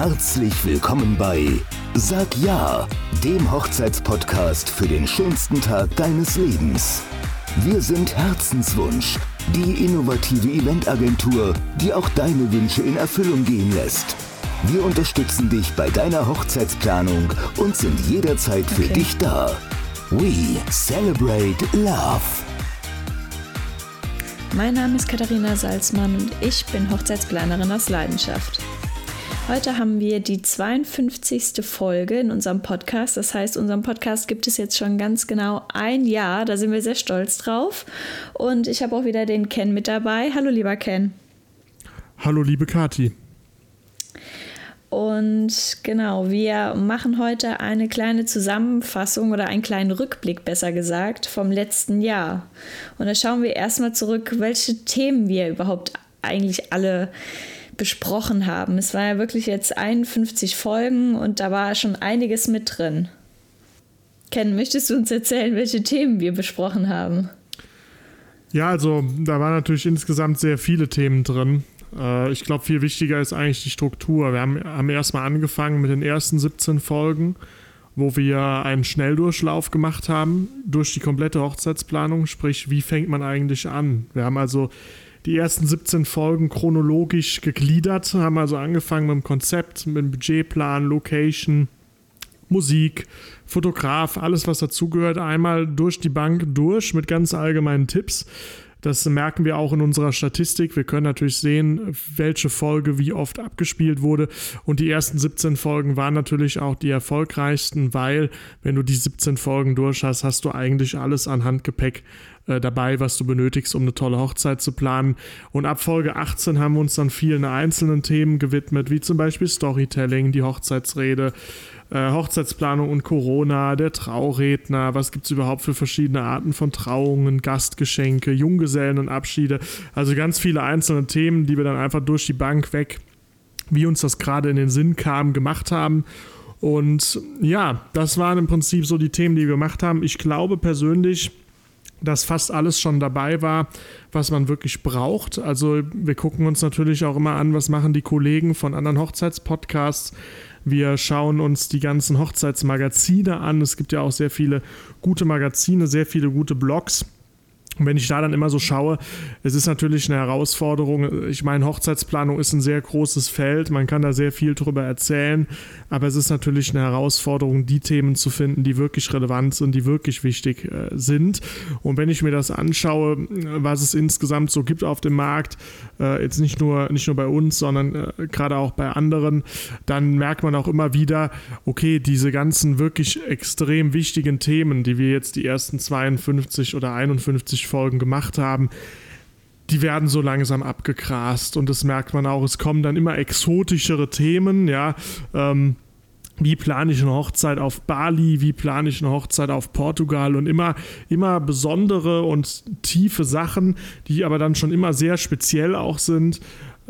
Herzlich willkommen bei Sag Ja, dem Hochzeitspodcast für den schönsten Tag deines Lebens. Wir sind Herzenswunsch, die innovative Eventagentur, die auch deine Wünsche in Erfüllung gehen lässt. Wir unterstützen dich bei deiner Hochzeitsplanung und sind jederzeit für Okay. dich da. We celebrate love. Mein Name ist Katharina Salzmann und ich bin Hochzeitsplanerin aus Leidenschaft. Heute haben wir die 52. Folge in unserem Podcast. Das heißt, unseren Podcast gibt es jetzt schon ganz genau ein Jahr. Da sind wir sehr stolz drauf. Und ich habe auch wieder den Ken mit dabei. Hallo, lieber Ken. Hallo, liebe Kati. Und genau, wir machen heute eine kleine Zusammenfassung oder einen kleinen Rückblick, besser gesagt, vom letzten Jahr. Und da schauen wir erstmal zurück, welche Themen wir überhaupt eigentlich alle besprochen haben. Es war ja wirklich jetzt 51 Folgen und da war schon einiges mit drin. Ken, möchtest du uns erzählen, welche Themen wir besprochen haben? Ja, also da waren natürlich insgesamt sehr viele Themen drin. Äh, ich glaube, viel wichtiger ist eigentlich die Struktur. Wir haben, haben erstmal angefangen mit den ersten 17 Folgen, wo wir einen Schnelldurchlauf gemacht haben durch die komplette Hochzeitsplanung. Sprich, wie fängt man eigentlich an? Wir haben also die ersten 17 Folgen chronologisch gegliedert, haben also angefangen mit dem Konzept, mit dem Budgetplan, Location, Musik, Fotograf, alles was dazugehört, einmal durch die Bank durch mit ganz allgemeinen Tipps. Das merken wir auch in unserer Statistik. Wir können natürlich sehen, welche Folge wie oft abgespielt wurde. Und die ersten 17 Folgen waren natürlich auch die erfolgreichsten, weil wenn du die 17 Folgen durch hast, hast du eigentlich alles an Handgepäck äh, dabei, was du benötigst, um eine tolle Hochzeit zu planen. Und ab Folge 18 haben wir uns dann vielen einzelnen Themen gewidmet, wie zum Beispiel Storytelling, die Hochzeitsrede, äh, Hochzeitsplanung und Corona, der Trauredner, was gibt es überhaupt für verschiedene Arten von Trauungen, Gastgeschenke, Junggesellenabschiede, also ganz viele einzelne Themen, die wir dann einfach durch die Bank weg, wie uns das gerade in den Sinn kam, gemacht haben. Und ja, das waren im Prinzip so die Themen, die wir gemacht haben. Ich glaube persönlich, dass fast alles schon dabei war, was man wirklich braucht. Also wir gucken uns natürlich auch immer an, was machen die Kollegen von anderen Hochzeitspodcasts. Wir schauen uns die ganzen Hochzeitsmagazine an. Es gibt ja auch sehr viele gute Magazine, sehr viele gute Blogs. Und wenn ich da dann immer so schaue, es ist natürlich eine Herausforderung. Ich meine, Hochzeitsplanung ist ein sehr großes Feld. Man kann da sehr viel drüber erzählen. Aber es ist natürlich eine Herausforderung, die Themen zu finden, die wirklich relevant sind, die wirklich wichtig äh, sind. Und wenn ich mir das anschaue, was es insgesamt so gibt auf dem Markt, äh, jetzt nicht nur, nicht nur bei uns, sondern äh, gerade auch bei anderen, dann merkt man auch immer wieder, okay, diese ganzen wirklich extrem wichtigen Themen, die wir jetzt die ersten 52 oder 51 Folgen gemacht haben, die werden so langsam abgegrast und das merkt man auch. Es kommen dann immer exotischere Themen, ja. Ähm, wie plane ich eine Hochzeit auf Bali, wie plane ich eine Hochzeit auf Portugal und immer, immer besondere und tiefe Sachen, die aber dann schon immer sehr speziell auch sind.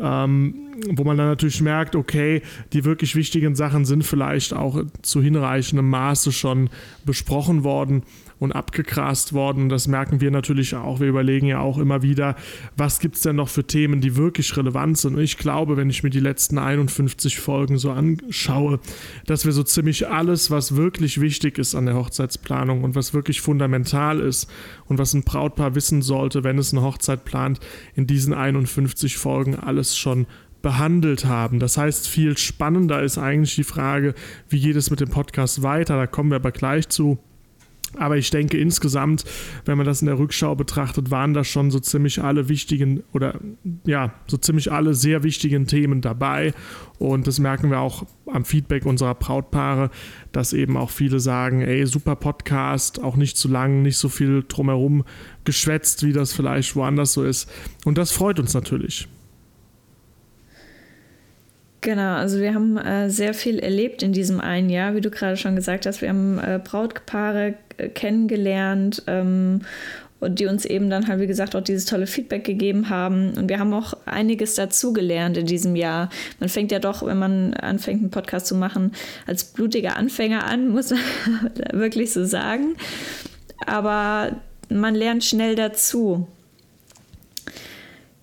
Ähm, wo man dann natürlich merkt, okay, die wirklich wichtigen Sachen sind vielleicht auch zu hinreichendem Maße schon besprochen worden und abgegrast worden. Das merken wir natürlich auch. Wir überlegen ja auch immer wieder, was gibt es denn noch für Themen, die wirklich relevant sind. Und ich glaube, wenn ich mir die letzten 51 Folgen so anschaue, dass wir so ziemlich alles, was wirklich wichtig ist an der Hochzeitsplanung und was wirklich fundamental ist und was ein Brautpaar wissen sollte, wenn es eine Hochzeit plant, in diesen 51 Folgen alles schon behandelt haben. Das heißt, viel spannender ist eigentlich die Frage, wie geht es mit dem Podcast weiter? Da kommen wir aber gleich zu. Aber ich denke insgesamt, wenn man das in der Rückschau betrachtet, waren da schon so ziemlich alle wichtigen oder ja, so ziemlich alle sehr wichtigen Themen dabei. Und das merken wir auch am Feedback unserer Brautpaare, dass eben auch viele sagen, ey, super Podcast, auch nicht zu lang, nicht so viel drumherum geschwätzt, wie das vielleicht woanders so ist. Und das freut uns natürlich. Genau, also wir haben äh, sehr viel erlebt in diesem einen Jahr, wie du gerade schon gesagt hast. Wir haben äh, Brautpaare äh, kennengelernt ähm, und die uns eben dann halt, wie gesagt, auch dieses tolle Feedback gegeben haben. Und wir haben auch einiges dazugelernt in diesem Jahr. Man fängt ja doch, wenn man anfängt, einen Podcast zu machen, als blutiger Anfänger an, muss man wirklich so sagen. Aber man lernt schnell dazu.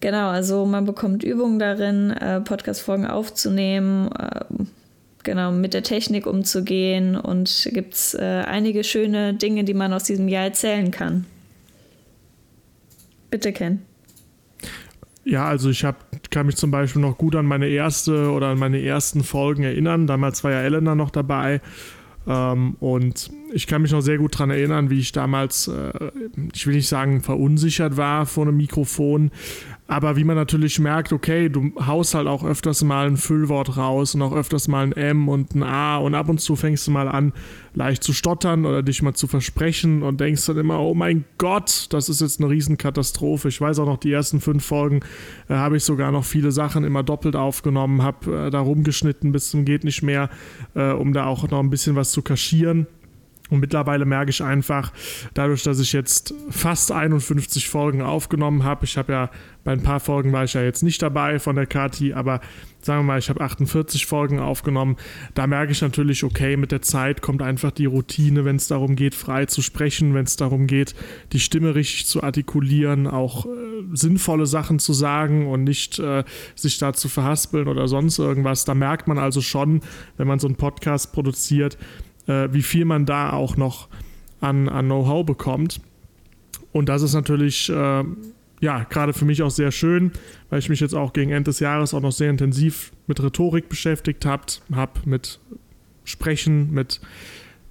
Genau, also man bekommt Übungen darin, äh, Podcast-Folgen aufzunehmen, äh, genau, mit der Technik umzugehen und gibt es äh, einige schöne Dinge, die man aus diesem Jahr erzählen kann. Bitte, Ken. Ja, also ich hab, kann mich zum Beispiel noch gut an meine erste oder an meine ersten Folgen erinnern. Damals war ja Elena noch dabei. Ähm, und ich kann mich noch sehr gut daran erinnern, wie ich damals, äh, ich will nicht sagen verunsichert war vor einem Mikrofon, aber wie man natürlich merkt, okay, du haust halt auch öfters mal ein Füllwort raus und auch öfters mal ein M und ein A und ab und zu fängst du mal an, leicht zu stottern oder dich mal zu versprechen und denkst dann immer, oh mein Gott, das ist jetzt eine Riesenkatastrophe. Ich weiß auch noch, die ersten fünf Folgen äh, habe ich sogar noch viele Sachen immer doppelt aufgenommen, habe äh, da rumgeschnitten bis zum geht nicht mehr, äh, um da auch noch ein bisschen was zu kaschieren. Und mittlerweile merke ich einfach, dadurch, dass ich jetzt fast 51 Folgen aufgenommen habe, ich habe ja bei ein paar Folgen war ich ja jetzt nicht dabei von der Kati, aber sagen wir mal, ich habe 48 Folgen aufgenommen. Da merke ich natürlich, okay, mit der Zeit kommt einfach die Routine, wenn es darum geht, frei zu sprechen, wenn es darum geht, die Stimme richtig zu artikulieren, auch äh, sinnvolle Sachen zu sagen und nicht äh, sich da zu verhaspeln oder sonst irgendwas. Da merkt man also schon, wenn man so einen Podcast produziert, äh, wie viel man da auch noch an, an Know-how bekommt. Und das ist natürlich, äh, ja, gerade für mich auch sehr schön, weil ich mich jetzt auch gegen Ende des Jahres auch noch sehr intensiv mit Rhetorik beschäftigt habe, hab mit Sprechen, mit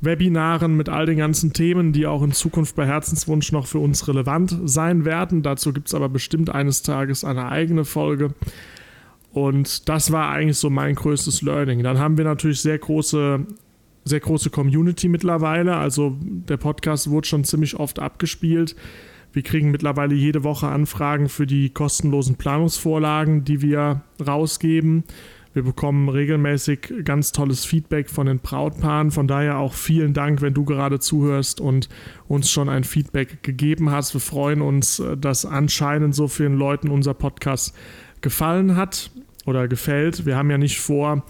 Webinaren, mit all den ganzen Themen, die auch in Zukunft bei Herzenswunsch noch für uns relevant sein werden. Dazu gibt es aber bestimmt eines Tages eine eigene Folge. Und das war eigentlich so mein größtes Learning. Dann haben wir natürlich sehr große sehr große Community mittlerweile. Also der Podcast wurde schon ziemlich oft abgespielt. Wir kriegen mittlerweile jede Woche Anfragen für die kostenlosen Planungsvorlagen, die wir rausgeben. Wir bekommen regelmäßig ganz tolles Feedback von den Brautpaaren. Von daher auch vielen Dank, wenn du gerade zuhörst und uns schon ein Feedback gegeben hast. Wir freuen uns, dass anscheinend so vielen Leuten unser Podcast gefallen hat oder gefällt. Wir haben ja nicht vor,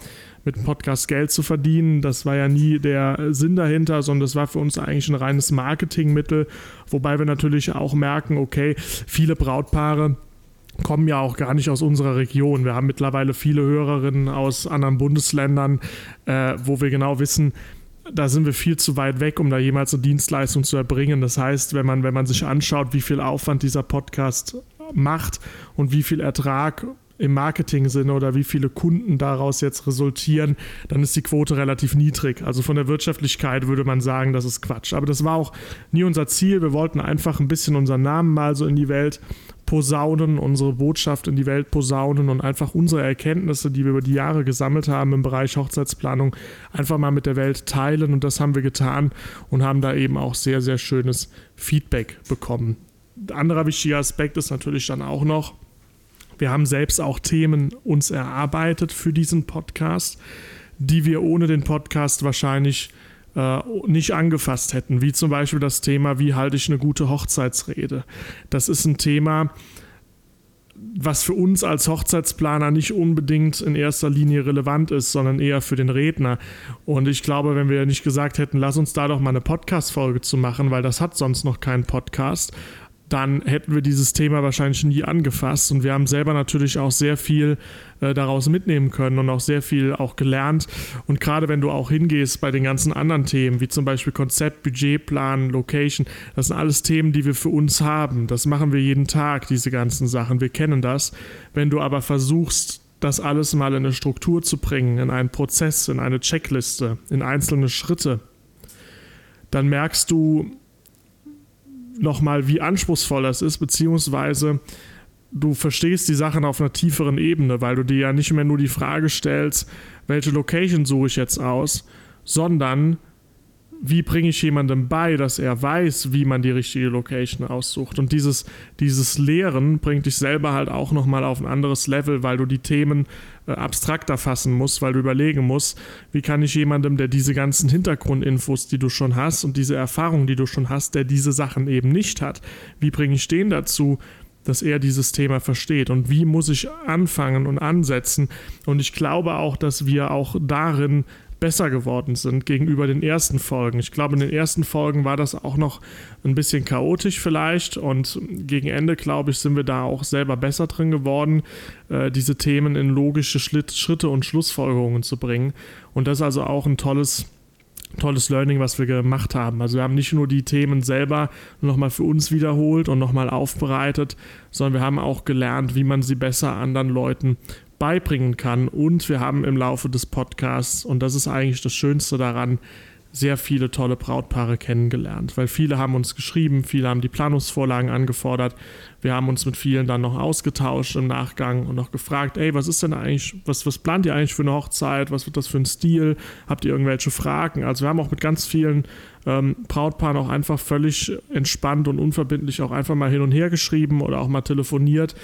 mit dem Podcast Geld zu verdienen. Das war ja nie der Sinn dahinter, sondern das war für uns eigentlich ein reines Marketingmittel, wobei wir natürlich auch merken, okay, viele Brautpaare kommen ja auch gar nicht aus unserer Region. Wir haben mittlerweile viele Hörerinnen aus anderen Bundesländern, äh, wo wir genau wissen, da sind wir viel zu weit weg, um da jemals eine Dienstleistung zu erbringen. Das heißt, wenn man, wenn man sich anschaut, wie viel Aufwand dieser Podcast macht und wie viel Ertrag im Marketing-Sinne oder wie viele Kunden daraus jetzt resultieren, dann ist die Quote relativ niedrig. Also von der Wirtschaftlichkeit würde man sagen, das ist Quatsch. Aber das war auch nie unser Ziel. Wir wollten einfach ein bisschen unseren Namen mal so in die Welt posaunen, unsere Botschaft in die Welt posaunen und einfach unsere Erkenntnisse, die wir über die Jahre gesammelt haben im Bereich Hochzeitsplanung, einfach mal mit der Welt teilen. Und das haben wir getan und haben da eben auch sehr, sehr schönes Feedback bekommen. Anderer wichtiger Aspekt ist natürlich dann auch noch, wir haben selbst auch Themen uns erarbeitet für diesen Podcast, die wir ohne den Podcast wahrscheinlich äh, nicht angefasst hätten, wie zum Beispiel das Thema, wie halte ich eine gute Hochzeitsrede. Das ist ein Thema, was für uns als Hochzeitsplaner nicht unbedingt in erster Linie relevant ist, sondern eher für den Redner. Und ich glaube, wenn wir nicht gesagt hätten, lass uns da doch mal eine Podcast-Folge zu machen, weil das hat sonst noch keinen Podcast, dann hätten wir dieses Thema wahrscheinlich nie angefasst. Und wir haben selber natürlich auch sehr viel äh, daraus mitnehmen können und auch sehr viel auch gelernt. Und gerade wenn du auch hingehst bei den ganzen anderen Themen, wie zum Beispiel Konzept, Budgetplan, Location, das sind alles Themen, die wir für uns haben. Das machen wir jeden Tag, diese ganzen Sachen. Wir kennen das. Wenn du aber versuchst, das alles mal in eine Struktur zu bringen, in einen Prozess, in eine Checkliste, in einzelne Schritte, dann merkst du, nochmal, wie anspruchsvoll das ist, beziehungsweise du verstehst die Sachen auf einer tieferen Ebene, weil du dir ja nicht mehr nur die Frage stellst, welche Location suche ich jetzt aus, sondern wie bringe ich jemandem bei, dass er weiß, wie man die richtige Location aussucht. Und dieses, dieses Lehren bringt dich selber halt auch nochmal auf ein anderes Level, weil du die Themen äh, abstrakter fassen musst, weil du überlegen musst, wie kann ich jemandem, der diese ganzen Hintergrundinfos, die du schon hast und diese Erfahrungen, die du schon hast, der diese Sachen eben nicht hat, wie bringe ich den dazu, dass er dieses Thema versteht und wie muss ich anfangen und ansetzen. Und ich glaube auch, dass wir auch darin besser geworden sind gegenüber den ersten Folgen. Ich glaube, in den ersten Folgen war das auch noch ein bisschen chaotisch vielleicht und gegen Ende, glaube ich, sind wir da auch selber besser drin geworden, äh, diese Themen in logische Schritte und Schlussfolgerungen zu bringen. Und das ist also auch ein tolles tolles Learning, was wir gemacht haben. Also wir haben nicht nur die Themen selber nochmal für uns wiederholt und nochmal aufbereitet, sondern wir haben auch gelernt, wie man sie besser anderen Leuten beibringen kann. Und wir haben im Laufe des Podcasts, und das ist eigentlich das Schönste daran, sehr viele tolle Brautpaare kennengelernt, weil viele haben uns geschrieben, viele haben die Planungsvorlagen angefordert. Wir haben uns mit vielen dann noch ausgetauscht im Nachgang und noch gefragt, ey, was ist denn eigentlich, was, was plant ihr eigentlich für eine Hochzeit? Was wird das für ein Stil? Habt ihr irgendwelche Fragen? Also wir haben auch mit ganz vielen ähm, Brautpaaren auch einfach völlig entspannt und unverbindlich auch einfach mal hin und her geschrieben oder auch mal telefoniert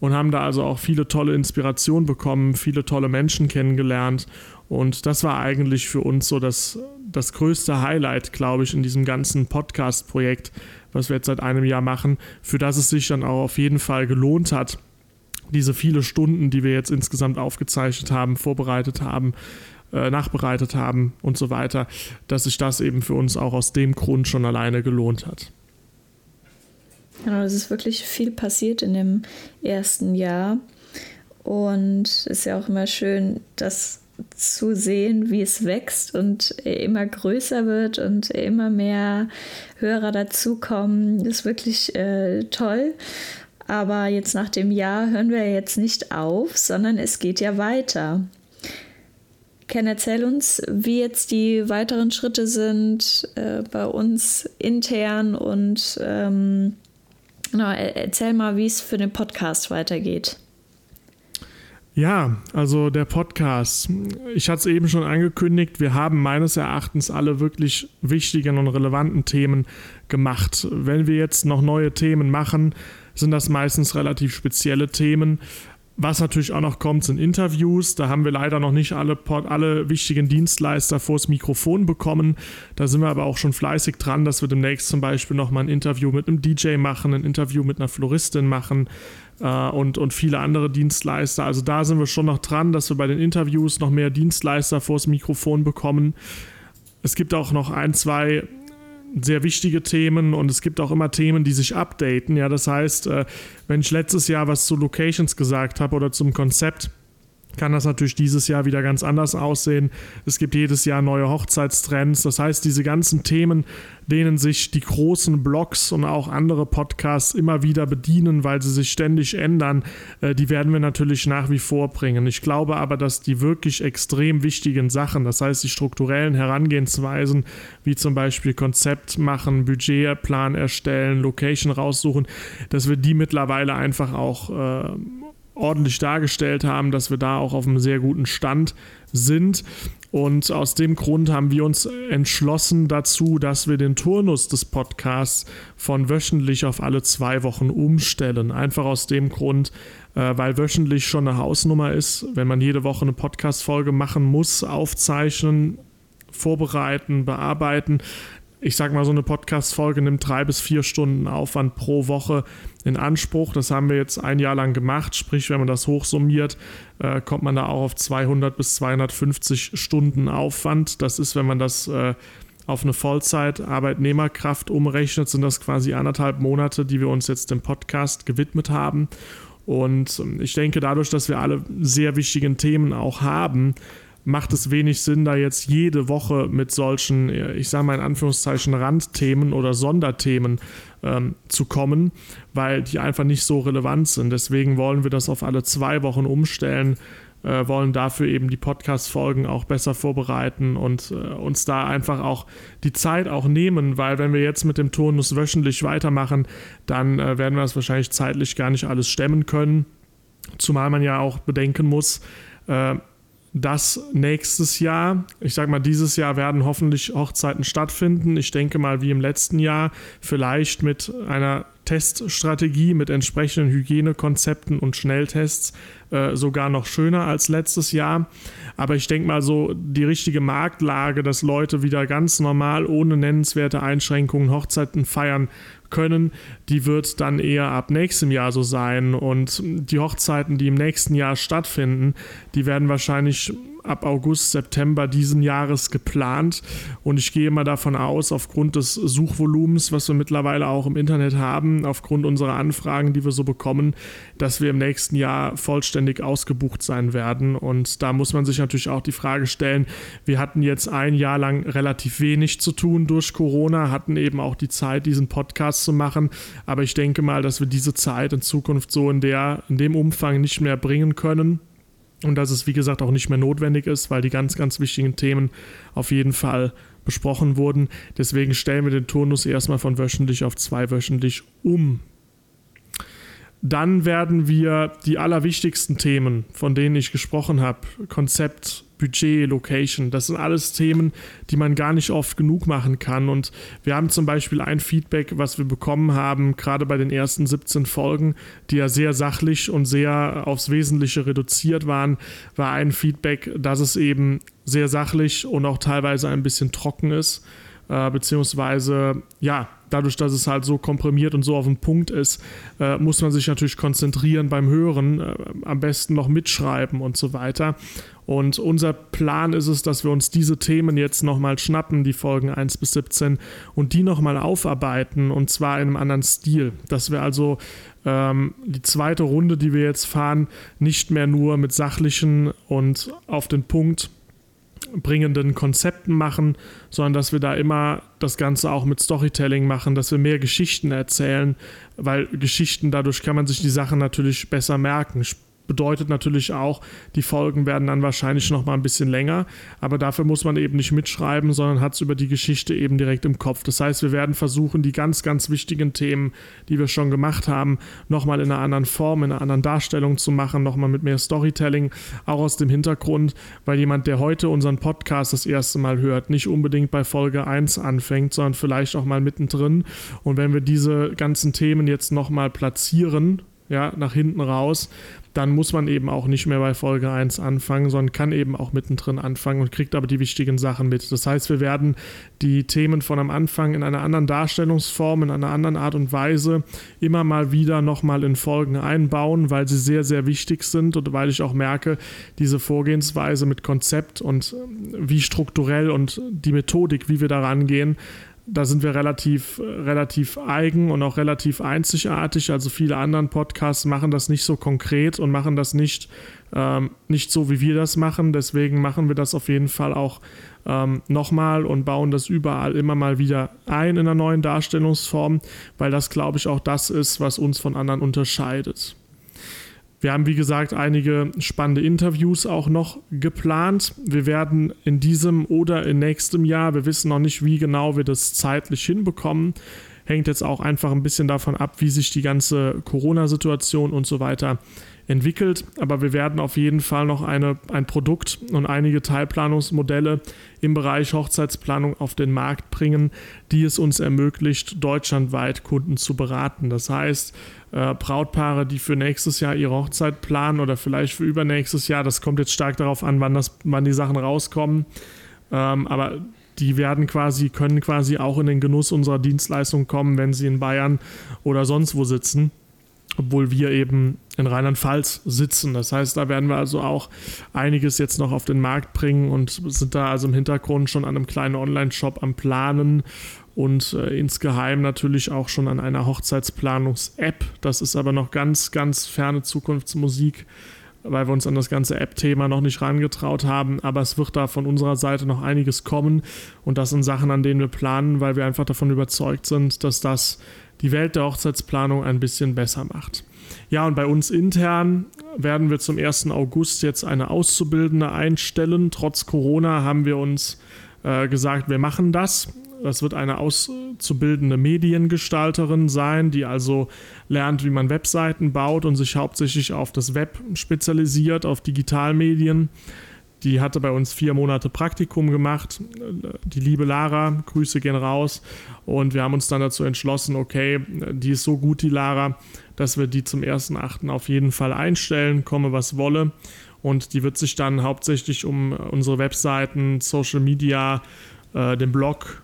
und haben da also auch viele tolle Inspirationen bekommen, viele tolle Menschen kennengelernt und das war eigentlich für uns so das, das größte Highlight, glaube ich, in diesem ganzen Podcast-Projekt, was wir jetzt seit einem Jahr machen, für das es sich dann auch auf jeden Fall gelohnt hat, diese viele Stunden, die wir jetzt insgesamt aufgezeichnet haben, vorbereitet haben, äh, nachbereitet haben und so weiter, dass sich das eben für uns auch aus dem Grund schon alleine gelohnt hat. Genau, es ist wirklich viel passiert in dem ersten Jahr. Und es ist ja auch immer schön, dass zu sehen, wie es wächst und immer größer wird und immer mehr Hörer dazukommen, ist wirklich äh, toll. Aber jetzt nach dem Jahr hören wir jetzt nicht auf, sondern es geht ja weiter. Ken, erzähl uns, wie jetzt die weiteren Schritte sind äh, bei uns intern und ähm, na, erzähl mal, wie es für den Podcast weitergeht. Ja, also der Podcast. Ich hatte es eben schon angekündigt, wir haben meines Erachtens alle wirklich wichtigen und relevanten Themen gemacht. Wenn wir jetzt noch neue Themen machen, sind das meistens relativ spezielle Themen. Was natürlich auch noch kommt, sind Interviews. Da haben wir leider noch nicht alle, alle wichtigen Dienstleister vors Mikrofon bekommen. Da sind wir aber auch schon fleißig dran, dass wir demnächst zum Beispiel nochmal ein Interview mit einem DJ machen, ein Interview mit einer Floristin machen und, und viele andere Dienstleister. Also da sind wir schon noch dran, dass wir bei den Interviews noch mehr Dienstleister vors Mikrofon bekommen. Es gibt auch noch ein, zwei sehr wichtige Themen und es gibt auch immer Themen, die sich updaten. Ja, das heißt, äh, wenn ich letztes Jahr was zu Locations gesagt habe oder zum Konzept, kann das natürlich dieses Jahr wieder ganz anders aussehen. Es gibt jedes Jahr neue Hochzeitstrends. Das heißt, diese ganzen Themen, denen sich die großen Blogs und auch andere Podcasts immer wieder bedienen, weil sie sich ständig ändern, äh, die werden wir natürlich nach wie vor bringen. Ich glaube aber, dass die wirklich extrem wichtigen Sachen, das heißt die strukturellen Herangehensweisen, wie zum Beispiel Konzept machen, Budgetplan erstellen, Location raussuchen, dass wir die mittlerweile einfach auch äh, ordentlich dargestellt haben, dass wir da auch auf einem sehr guten Stand sind. Und aus dem Grund haben wir uns entschlossen dazu, dass wir den Turnus des Podcasts von wöchentlich auf alle zwei Wochen umstellen. Einfach aus dem Grund, äh, weil wöchentlich schon eine Hausnummer ist, wenn man jede Woche eine Podcast-Folge machen muss, aufzeichnen, vorbereiten, bearbeiten, ich sag mal, so eine Podcast-Folge nimmt drei bis vier Stunden Aufwand pro Woche in Anspruch. Das haben wir jetzt ein Jahr lang gemacht. Sprich, wenn man das hochsummiert, äh, kommt man da auch auf 200 bis 250 Stunden Aufwand. Das ist, wenn man das äh, auf eine Vollzeit-Arbeitnehmerkraft umrechnet, sind das quasi anderthalb Monate, die wir uns jetzt dem Podcast gewidmet haben. Und ähm, ich denke, dadurch, dass wir alle sehr wichtigen Themen auch haben, macht es wenig Sinn, da jetzt jede Woche mit solchen, ich sage mal in Anführungszeichen, Randthemen oder Sonderthemen ähm, zu kommen, weil die einfach nicht so relevant sind. Deswegen wollen wir das auf alle zwei Wochen umstellen, äh, wollen dafür eben die Podcast-Folgen auch besser vorbereiten und äh, uns da einfach auch die Zeit auch nehmen, weil wenn wir jetzt mit dem Turnus wöchentlich weitermachen, dann äh, werden wir das wahrscheinlich zeitlich gar nicht alles stemmen können. Zumal man ja auch bedenken muss, äh, dass nächstes Jahr, ich sage mal, dieses Jahr werden hoffentlich Hochzeiten stattfinden. Ich denke mal, wie im letzten Jahr, vielleicht mit einer Teststrategie, mit entsprechenden Hygienekonzepten und Schnelltests äh, sogar noch schöner als letztes Jahr. Aber ich denke mal so, die richtige Marktlage, dass Leute wieder ganz normal ohne nennenswerte Einschränkungen Hochzeiten feiern können, die wird dann eher ab nächstem Jahr so sein. Und die Hochzeiten, die im nächsten Jahr stattfinden, die werden wahrscheinlich ab August, September diesen Jahres geplant. Und ich gehe mal davon aus, aufgrund des Suchvolumens, was wir mittlerweile auch im Internet haben, aufgrund unserer Anfragen, die wir so bekommen, dass wir im nächsten Jahr vollständig ausgebucht sein werden. Und da muss man sich natürlich auch die Frage stellen, wir hatten jetzt ein Jahr lang relativ wenig zu tun durch Corona, hatten eben auch die Zeit, diesen Podcast zu machen. Aber ich denke mal, dass wir diese Zeit in Zukunft so in, der, in dem Umfang nicht mehr bringen können und dass es, wie gesagt, auch nicht mehr notwendig ist, weil die ganz, ganz wichtigen Themen auf jeden Fall besprochen wurden. Deswegen stellen wir den Turnus erstmal von wöchentlich auf zweiwöchentlich um. Dann werden wir die allerwichtigsten Themen, von denen ich gesprochen habe, Konzept, Budget, Location. Das sind alles Themen, die man gar nicht oft genug machen kann. Und wir haben zum Beispiel ein Feedback, was wir bekommen haben, gerade bei den ersten 17 Folgen, die ja sehr sachlich und sehr aufs Wesentliche reduziert waren, war ein Feedback, dass es eben sehr sachlich und auch teilweise ein bisschen trocken ist. Äh, beziehungsweise, ja, dadurch, dass es halt so komprimiert und so auf den Punkt ist, äh, muss man sich natürlich konzentrieren beim Hören, äh, am besten noch mitschreiben und so weiter. Und unser Plan ist es, dass wir uns diese Themen jetzt nochmal schnappen, die Folgen 1 bis 17, und die nochmal aufarbeiten und zwar in einem anderen Stil. Dass wir also ähm, die zweite Runde, die wir jetzt fahren, nicht mehr nur mit sachlichen und auf den Punkt bringenden Konzepten machen, sondern dass wir da immer das Ganze auch mit Storytelling machen, dass wir mehr Geschichten erzählen, weil Geschichten, dadurch kann man sich die Sachen natürlich besser merken bedeutet natürlich auch, die Folgen werden dann wahrscheinlich noch mal ein bisschen länger, aber dafür muss man eben nicht mitschreiben, sondern hat es über die Geschichte eben direkt im Kopf. Das heißt, wir werden versuchen, die ganz, ganz wichtigen Themen, die wir schon gemacht haben, noch mal in einer anderen Form, in einer anderen Darstellung zu machen, noch mal mit mehr Storytelling, auch aus dem Hintergrund, weil jemand, der heute unseren Podcast das erste Mal hört, nicht unbedingt bei Folge 1 anfängt, sondern vielleicht auch mal mittendrin. Und wenn wir diese ganzen Themen jetzt noch mal platzieren, ja, nach hinten raus, dann muss man eben auch nicht mehr bei Folge 1 anfangen, sondern kann eben auch mittendrin anfangen und kriegt aber die wichtigen Sachen mit. Das heißt, wir werden die Themen von am Anfang in einer anderen Darstellungsform, in einer anderen Art und Weise immer mal wieder nochmal in Folgen einbauen, weil sie sehr, sehr wichtig sind und weil ich auch merke, diese Vorgehensweise mit Konzept und wie strukturell und die Methodik, wie wir da rangehen, da sind wir relativ, relativ eigen und auch relativ einzigartig. Also viele anderen Podcasts machen das nicht so konkret und machen das nicht, ähm, nicht so, wie wir das machen. Deswegen machen wir das auf jeden Fall auch ähm, nochmal und bauen das überall immer mal wieder ein in einer neuen Darstellungsform, weil das, glaube ich, auch das ist, was uns von anderen unterscheidet. Wir haben, wie gesagt, einige spannende Interviews auch noch geplant. Wir werden in diesem oder in nächstem Jahr, wir wissen noch nicht, wie genau wir das zeitlich hinbekommen, hängt jetzt auch einfach ein bisschen davon ab, wie sich die ganze Corona-Situation und so weiter entwickelt. Aber wir werden auf jeden Fall noch eine, ein Produkt und einige Teilplanungsmodelle im Bereich Hochzeitsplanung auf den Markt bringen, die es uns ermöglicht, deutschlandweit Kunden zu beraten. Das heißt, äh, Brautpaare, die für nächstes Jahr ihre Hochzeit planen oder vielleicht für übernächstes Jahr, das kommt jetzt stark darauf an, wann, das, wann die Sachen rauskommen. Ähm, aber die werden quasi, können quasi auch in den Genuss unserer Dienstleistung kommen, wenn sie in Bayern oder sonst wo sitzen obwohl wir eben in Rheinland-Pfalz sitzen. Das heißt, da werden wir also auch einiges jetzt noch auf den Markt bringen und sind da also im Hintergrund schon an einem kleinen Online-Shop am Planen und äh, insgeheim natürlich auch schon an einer Hochzeitsplanungs-App. Das ist aber noch ganz, ganz ferne Zukunftsmusik, weil wir uns an das ganze App-Thema noch nicht rangetraut haben. Aber es wird da von unserer Seite noch einiges kommen und das sind Sachen, an denen wir planen, weil wir einfach davon überzeugt sind, dass das die Welt der Hochzeitsplanung ein bisschen besser macht. Ja, und bei uns intern werden wir zum 1. August jetzt eine Auszubildende einstellen. Trotz Corona haben wir uns äh, gesagt, wir machen das. Das wird eine auszubildende Mediengestalterin sein, die also lernt, wie man Webseiten baut und sich hauptsächlich auf das Web spezialisiert, auf Digitalmedien. Die hatte bei uns vier Monate Praktikum gemacht. Die liebe Lara, Grüße gehen raus. Und wir haben uns dann dazu entschlossen, okay, die ist so gut, die Lara, dass wir die zum 1.8. auf jeden Fall einstellen, komme was wolle. Und die wird sich dann hauptsächlich um unsere Webseiten, Social Media, äh, den Blog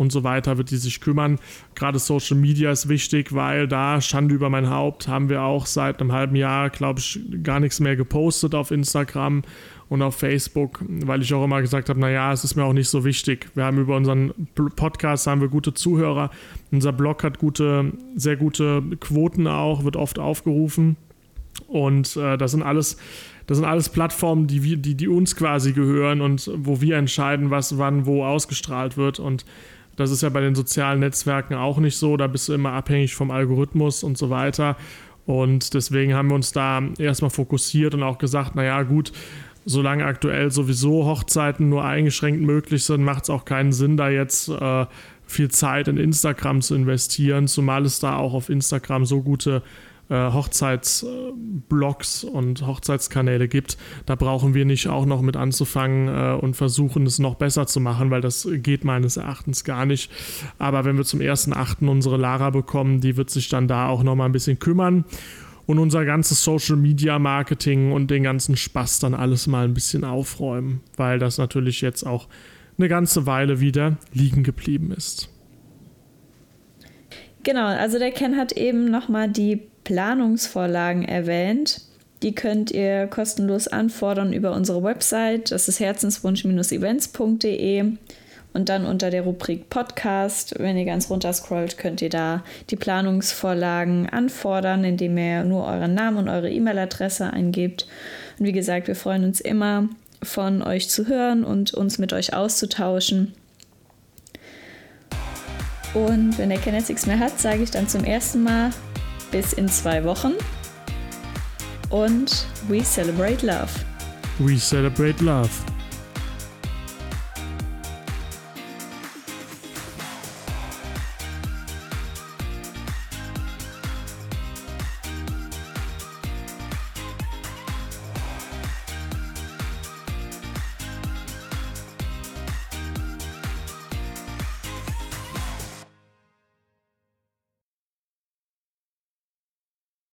und so weiter wird die sich kümmern. Gerade Social Media ist wichtig, weil da, Schande über mein Haupt, haben wir auch seit einem halben Jahr, glaube ich, gar nichts mehr gepostet auf Instagram und auf Facebook, weil ich auch immer gesagt habe, naja, es ist mir auch nicht so wichtig. Wir haben über unseren Podcast haben wir gute Zuhörer. Unser Blog hat gute, sehr gute Quoten auch, wird oft aufgerufen. Und äh, das sind alles, das sind alles Plattformen, die, wir, die, die uns quasi gehören und wo wir entscheiden, was wann wo ausgestrahlt wird. Und das ist ja bei den sozialen Netzwerken auch nicht so. Da bist du immer abhängig vom Algorithmus und so weiter. Und deswegen haben wir uns da erstmal fokussiert und auch gesagt, naja, gut, solange aktuell sowieso Hochzeiten nur eingeschränkt möglich sind, macht es auch keinen Sinn, da jetzt äh, viel Zeit in Instagram zu investieren, zumal es da auch auf Instagram so gute Hochzeitsblogs und Hochzeitskanäle gibt. Da brauchen wir nicht auch noch mit anzufangen äh, und versuchen, es noch besser zu machen, weil das geht meines Erachtens gar nicht. Aber wenn wir zum ersten Achten unsere Lara bekommen, die wird sich dann da auch noch mal ein bisschen kümmern und unser ganzes Social Media Marketing und den ganzen Spaß dann alles mal ein bisschen aufräumen, weil das natürlich jetzt auch eine ganze Weile wieder liegen geblieben ist. Genau, also der Ken hat eben nochmal die Planungsvorlagen erwähnt. Die könnt ihr kostenlos anfordern über unsere Website. Das ist herzenswunsch-events.de. Und dann unter der Rubrik Podcast, wenn ihr ganz runter scrollt, könnt ihr da die Planungsvorlagen anfordern, indem ihr nur euren Namen und eure E-Mail-Adresse eingebt. Und wie gesagt, wir freuen uns immer, von euch zu hören und uns mit euch auszutauschen. Und wenn der Kenneth nichts mehr hat, sage ich dann zum ersten Mal bis in zwei Wochen. Und we celebrate love. We celebrate love.